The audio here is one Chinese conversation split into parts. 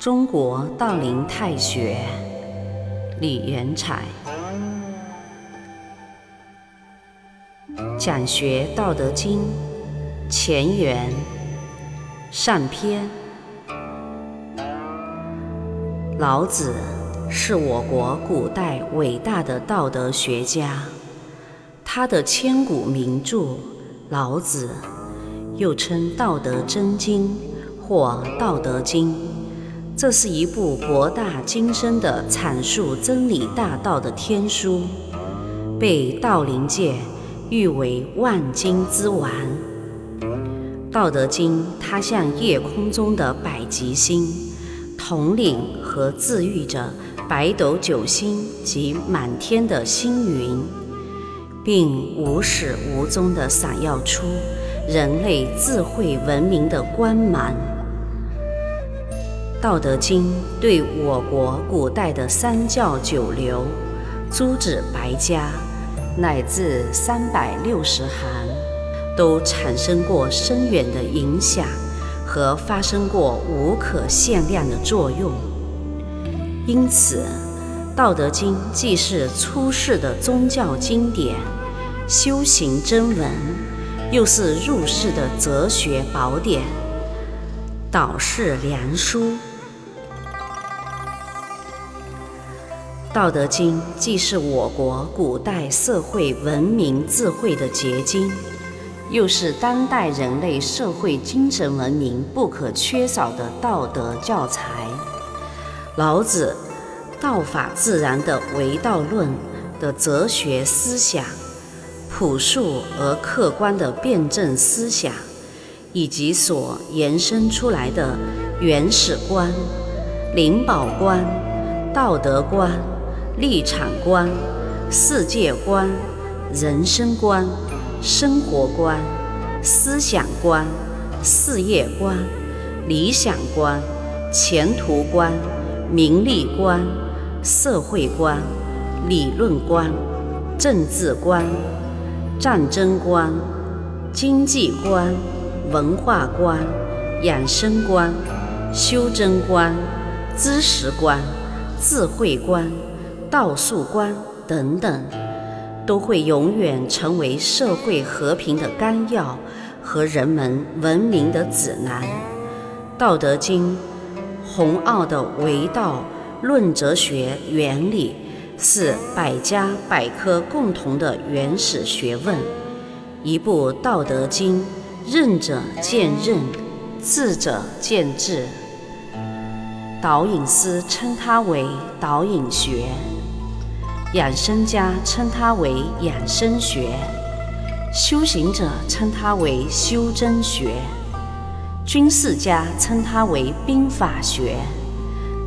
中国道林太学，李元彩。讲学《道德经》前言上篇。老子是我国古代伟大的道德学家，他的千古名著《老子》，又称《道德真经》或《道德经》。这是一部博大精深的阐述真理大道的天书，被道林界誉为万经之王。《道德经》它像夜空中的百极星，统领和治愈着北斗九星及满天的星云，并无始无终地闪耀出人类智慧文明的光芒。《道德经》对我国古代的三教九流、诸子百家，乃至三百六十行，都产生过深远的影响和发生过无可限量的作用。因此，《道德经》既是出世的宗教经典、修行真文，又是入世的哲学宝典、导世良书。《道德经》既是我国古代社会文明智慧的结晶，又是当代人类社会精神文明不可缺少的道德教材。老子“道法自然”的唯道论的哲学思想，朴素而客观的辩证思想，以及所延伸出来的原始观、灵宝观、道德观。立场观、世界观、人生观、生活观、思想观、事业观、理想观、前途观、名利观、社会观、理论观、政治观、战争观、经济观、文化观、养生观、修真观、知识观、智慧观。道术观等等，都会永远成为社会和平的纲要和人们文明的指南。《道德经》宏奥的为道论哲学原理，是百家百科共同的原始学问。一部《道德经》，任者见任，智者见智。导引师称它为导引学。养生家称它为养生学，修行者称它为修真学，军事家称它为兵法学，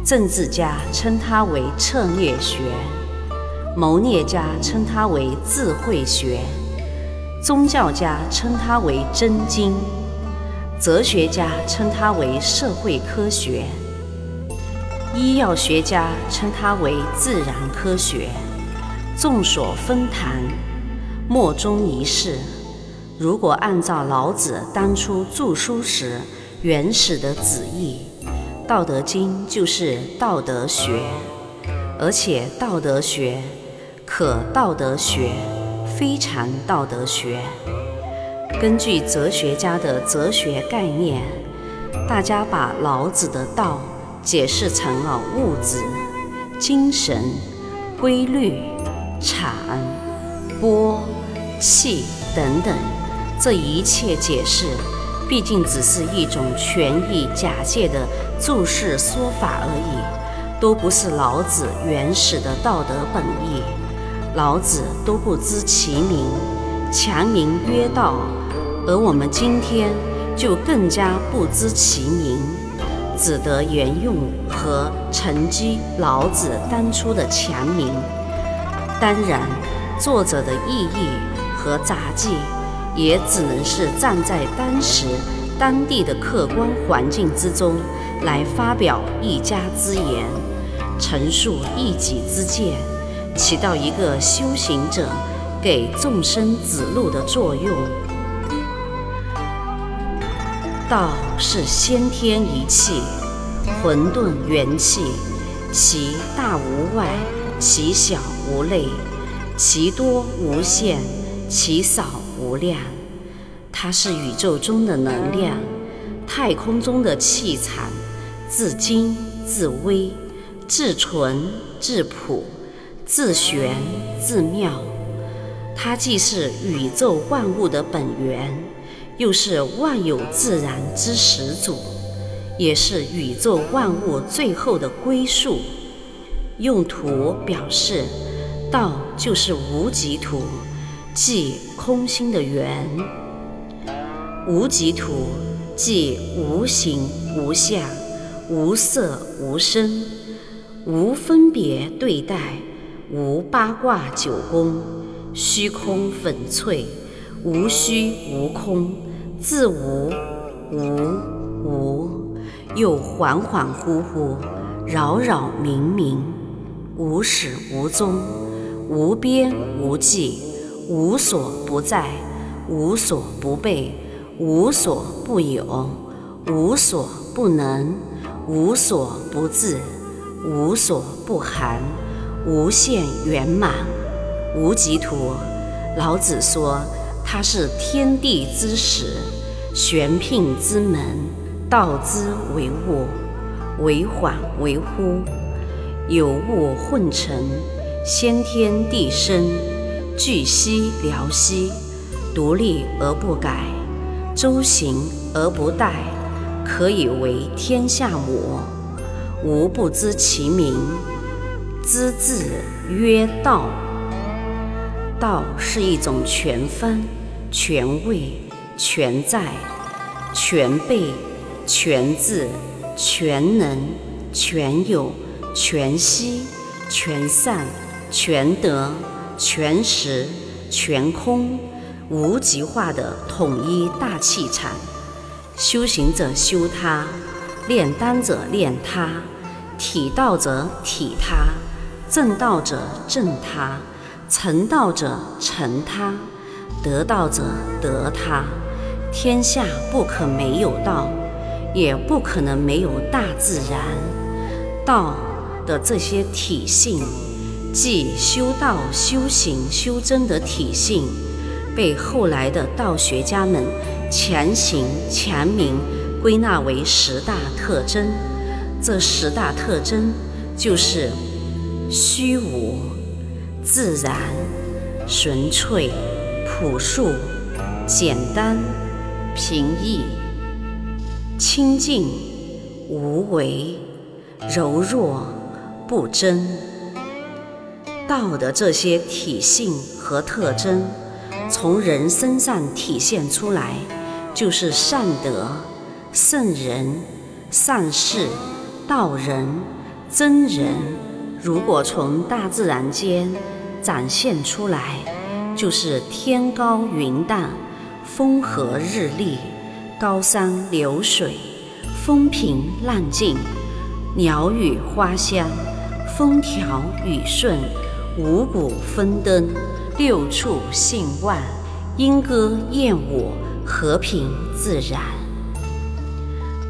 政治家称它为策略学，谋略家称它为智慧学，宗教家称它为真经，哲学家称它为社会科学，医药学家称它为自然科学。众所纷谈，莫衷一是。如果按照老子当初著书时原始的旨意，《道德经》就是道德学，而且道德学可道德学，非常道德学。根据哲学家的哲学概念，大家把老子的道解释成了物质、精神、规律。产、波、气等等，这一切解释，毕竟只是一种权宜假借的注释说法而已，都不是老子原始的道德本意。老子都不知其名，强名曰道，而我们今天就更加不知其名，只得沿用和承继老子当初的强名。当然，作者的意义和杂记，也只能是站在当时当地的客观环境之中来发表一家之言，陈述一己之见，起到一个修行者给众生指路的作用。道是先天一气，混沌元气，其大无外，其小无内，其多无限，其少无量。它是宇宙中的能量，太空中的气场，自精自微，自纯自朴，自玄自妙。它既是宇宙万物的本源，又是万有自然之始祖，也是宇宙万物最后的归宿。用图表示，道就是无极图，即空心的圆。无极土即无形无相，无色无声，无分别对待，无八卦九宫。虚空粉脆，无虚无空，自无无无，又恍恍惚惚，扰扰冥冥，无始无终，无边无际，无所不在，无所不备，无所不有，无所不能，无所不至，无所不含，无限圆满。无极图，老子说它是天地之始，玄牝之门，道之为物，为缓为惚，有物混成，先天地生，聚息辽兮，独立而不改，周行而不殆，可以为天下母。吾不知其名，知字曰道。道是一种全分、全位、全在、全备、全智、全能、全有、全息、全善、全德、全实、全空、无极化的统一大气场。修行者修它，炼丹者炼它，体道者体它，正道者正它。成道者成他，得道者得他。天下不可没有道，也不可能没有大自然。道的这些体性，即修道、修行、修真的体性，被后来的道学家们强行强名归纳为十大特征。这十大特征就是虚无。自然、纯粹、朴素、简单、平易、清净、无为、柔弱、不争。道的这些体性和特征，从人身上体现出来，就是善德、圣人、善事、道人、真人。如果从大自然间，展现出来，就是天高云淡，风和日丽，高山流水，风平浪静，鸟语花香，风调雨顺，五谷丰登，六畜兴旺，莺歌燕舞，和平自然。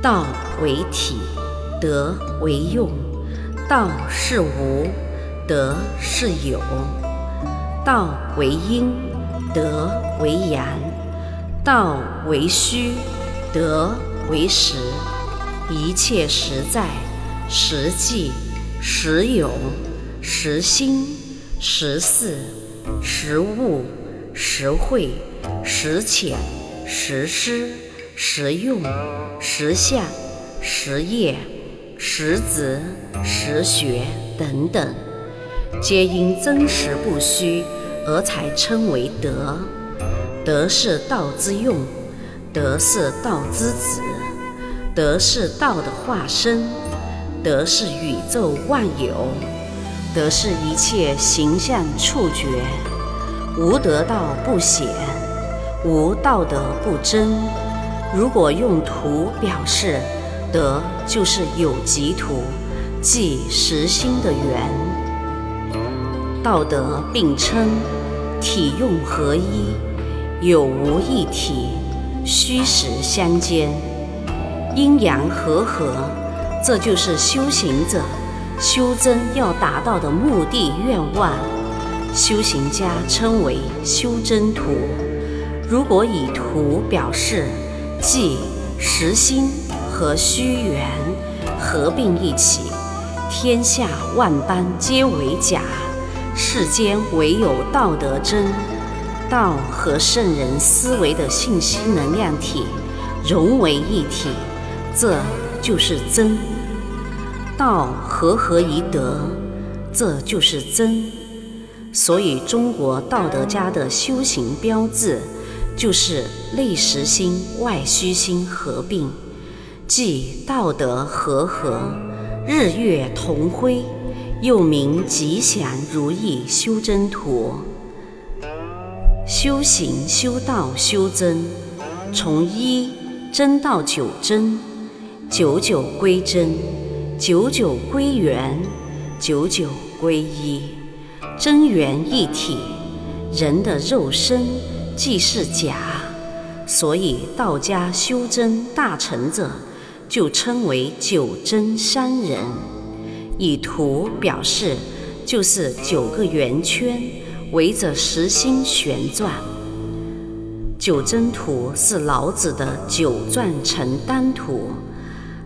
道为体，德为用，道是无，德是有。道为阴，德为阳；道为虚，德为实。一切实在、实际、实有、实心、实事、实物、实会、实浅、实施、实用、实相、实业、实质、实学等等，皆因真实不虚。而才称为德，德是道之用，德是道之子，德是道的化身，德是宇宙万有，则是一切形象触觉。无得道不显，无道德不真。如果用图表示，德就是有极图，即实心的圆。道德并称。体用合一，有无一体，虚实相间，阴阳和合，这就是修行者修真要达到的目的愿望。修行家称为修真图。如果以图表示，即实心和虚圆合并一起，天下万般皆为假，世间唯有道德真。道和圣人思维的信息能量体融为一体，这就是真。道和合于德，这就是真。所以，中国道德家的修行标志。就是内实心、外虚心合并，即道德和合，日月同辉，又名吉祥如意修真图。修行、修道、修真，从一真到九真，九九归真，九九归元，九九归一，真元一体，人的肉身。既是假，所以道家修真大成者就称为九真山人。以图表示，就是九个圆圈围着实心旋转。九真图是老子的九转成丹图，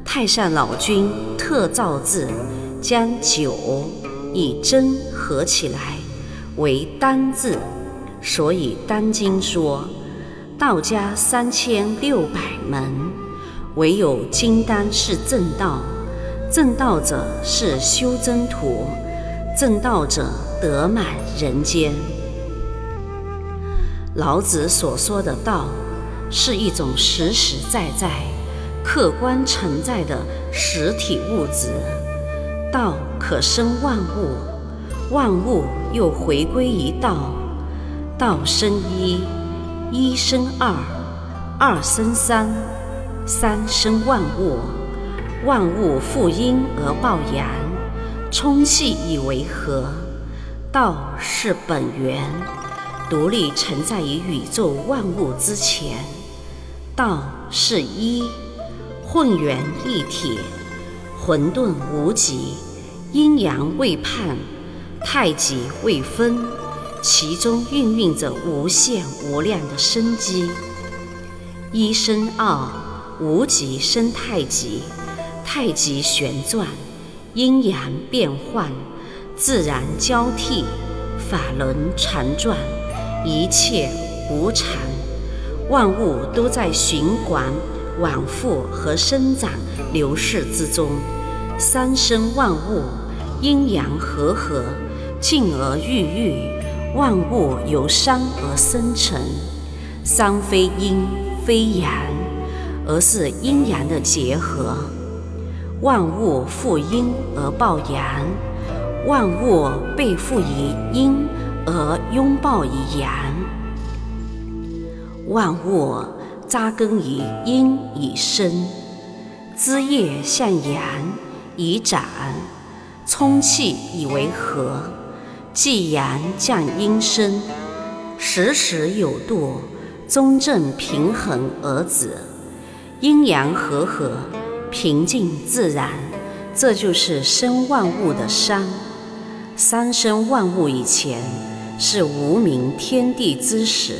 太上老君特造字，将九与真合起来为丹字。所以《丹经》说，道家三千六百门，唯有金丹是正道。正道者是修真图，正道者得满人间。老子所说的道，是一种实实在在、客观存在的实体物质。道可生万物，万物又回归于道。道生一，一生二，二生三，三生万物。万物负阴而抱阳，充气以为和。道是本源，独立存在于宇宙万物之前。道是一，混元一体，混沌无极，阴阳未判，太极未分。其中孕育着无限无量的生机。一生二，无极生太极，太极旋转，阴阳变幻，自然交替，法轮常转，一切无常，万物都在循环、往复和生长、流逝之中。三生万物，阴阳和合，进而郁郁。万物由山而生成，山非阴非阳，而是阴阳的结合。万物负阴而抱阳，万物背负于阴而拥抱于阳。万物扎根于阴以生，枝叶向阳以长，充气以为和。既阳降阴生，时时有度，中正平衡而止，阴阳和合，平静自然，这就是生万物的山。三生万物以前是无名天地之始，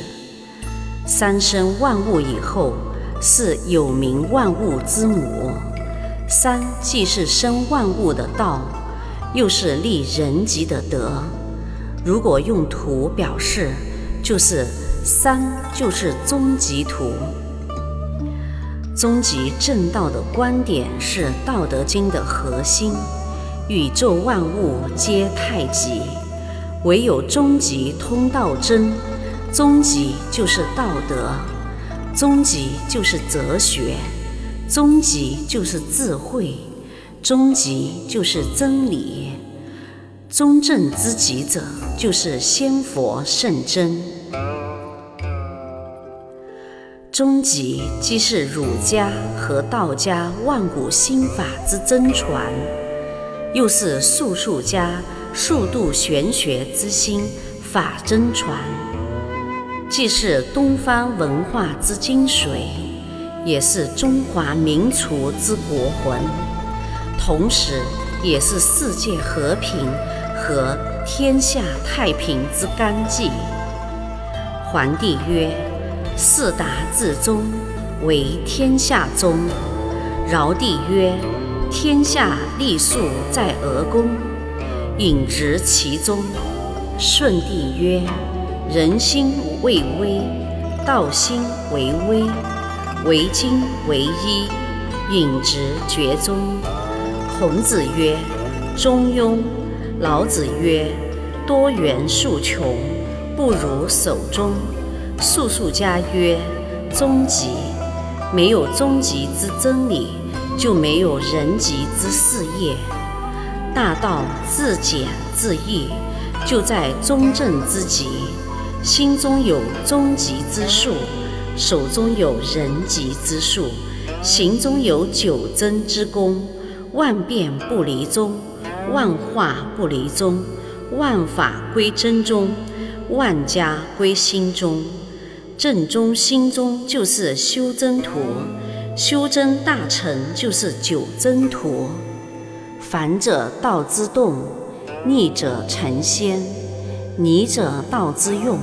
三生万物以后是有名万物之母。三既是生万物的道，又是立人级的德。如果用图表示，就是三就是终极图。终极正道的观点是《道德经》的核心。宇宙万物皆太极，唯有终极通道真。终极就是道德，终极就是哲学，终极就是智慧，终极就是真理。中正之极者，就是仙佛圣真。终极即是儒家和道家万古心法之真传，又是术数家数度玄学之心法真传，既是东方文化之精髓，也是中华民族之国魂，同时也是世界和平和天下太平之纲纪。皇帝曰：“四达至宗，为天下宗。”尧帝曰：“天下立树在鹅宫，引直其中。”舜帝曰：“人心为微，道心为微，为精为一，引直厥宗。”孔子曰：“中庸。”老子曰：“多元数穷。”不如守中。素素家曰：“终极，没有终极之真理，就没有人极之事业。大道自简自易，就在中正之极。心中有终极之术，手中有人极之术，行中有九真之功。万变不离宗，万化不离宗，万法归真宗。”万家归心中，正中心中就是修真图，修真大成就是九真图。凡者道之动，逆者成仙，泥者道之用，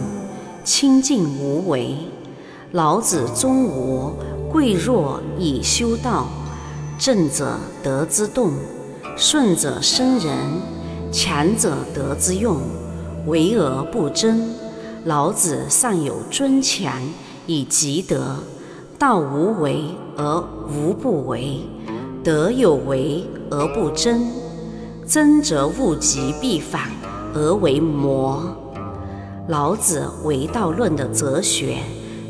清净无为。老子中无贵弱以修道，正者德之动，顺者生人，强者德之用。为而不争，老子尚有尊强以积德。道无为而无不为，德有为而不争。争则物极必反而为魔。老子为道论的哲学，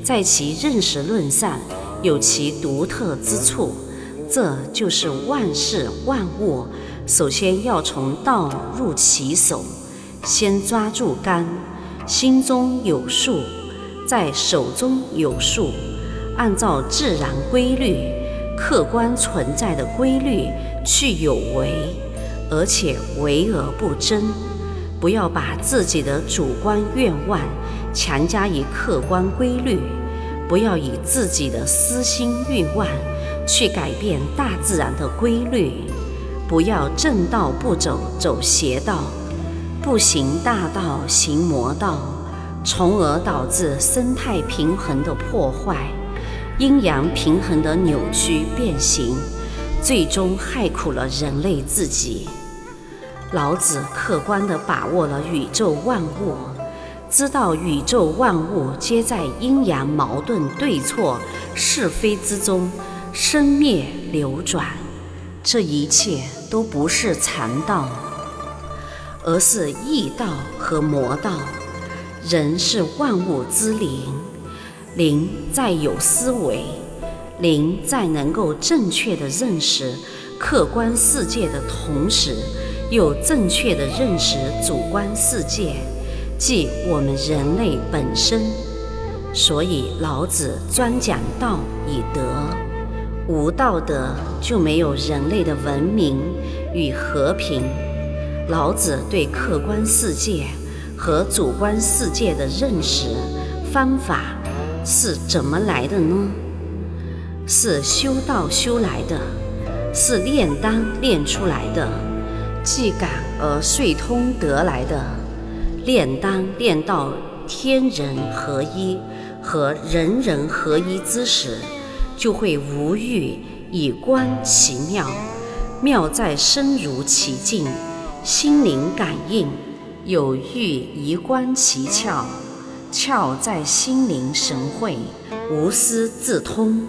在其认识论上有其独特之处。这就是万事万物，首先要从道入其手。先抓住竿，心中有数，在手中有数，按照自然规律、客观存在的规律去有为，而且为而不争。不要把自己的主观愿望强加于客观规律，不要以自己的私心欲望去改变大自然的规律，不要正道不走，走邪道。不行大道，行魔道，从而导致生态平衡的破坏，阴阳平衡的扭曲变形，最终害苦了人类自己。老子客观地把握了宇宙万物，知道宇宙万物皆在阴阳矛盾、对错、是非之中生灭流转，这一切都不是禅道。而是异道和魔道。人是万物之灵，灵在有思维，灵在能够正确的认识客观世界的同时，又正确的认识主观世界，即我们人类本身。所以老子专讲道以德，无道德就没有人类的文明与和平。老子对客观世界和主观世界的认识方法是怎么来的呢？是修道修来的，是炼丹炼出来的，既感而遂通得来的。炼丹炼到天人合一和人人合一之时，就会无欲以观其妙，妙在身如其境。心灵感应，有欲以观其窍，窍在心灵神会，无私自通。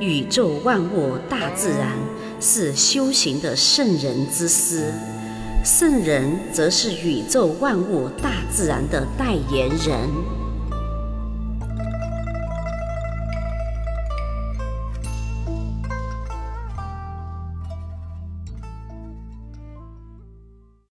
宇宙万物大自然是修行的圣人之师，圣人则是宇宙万物大自然的代言人。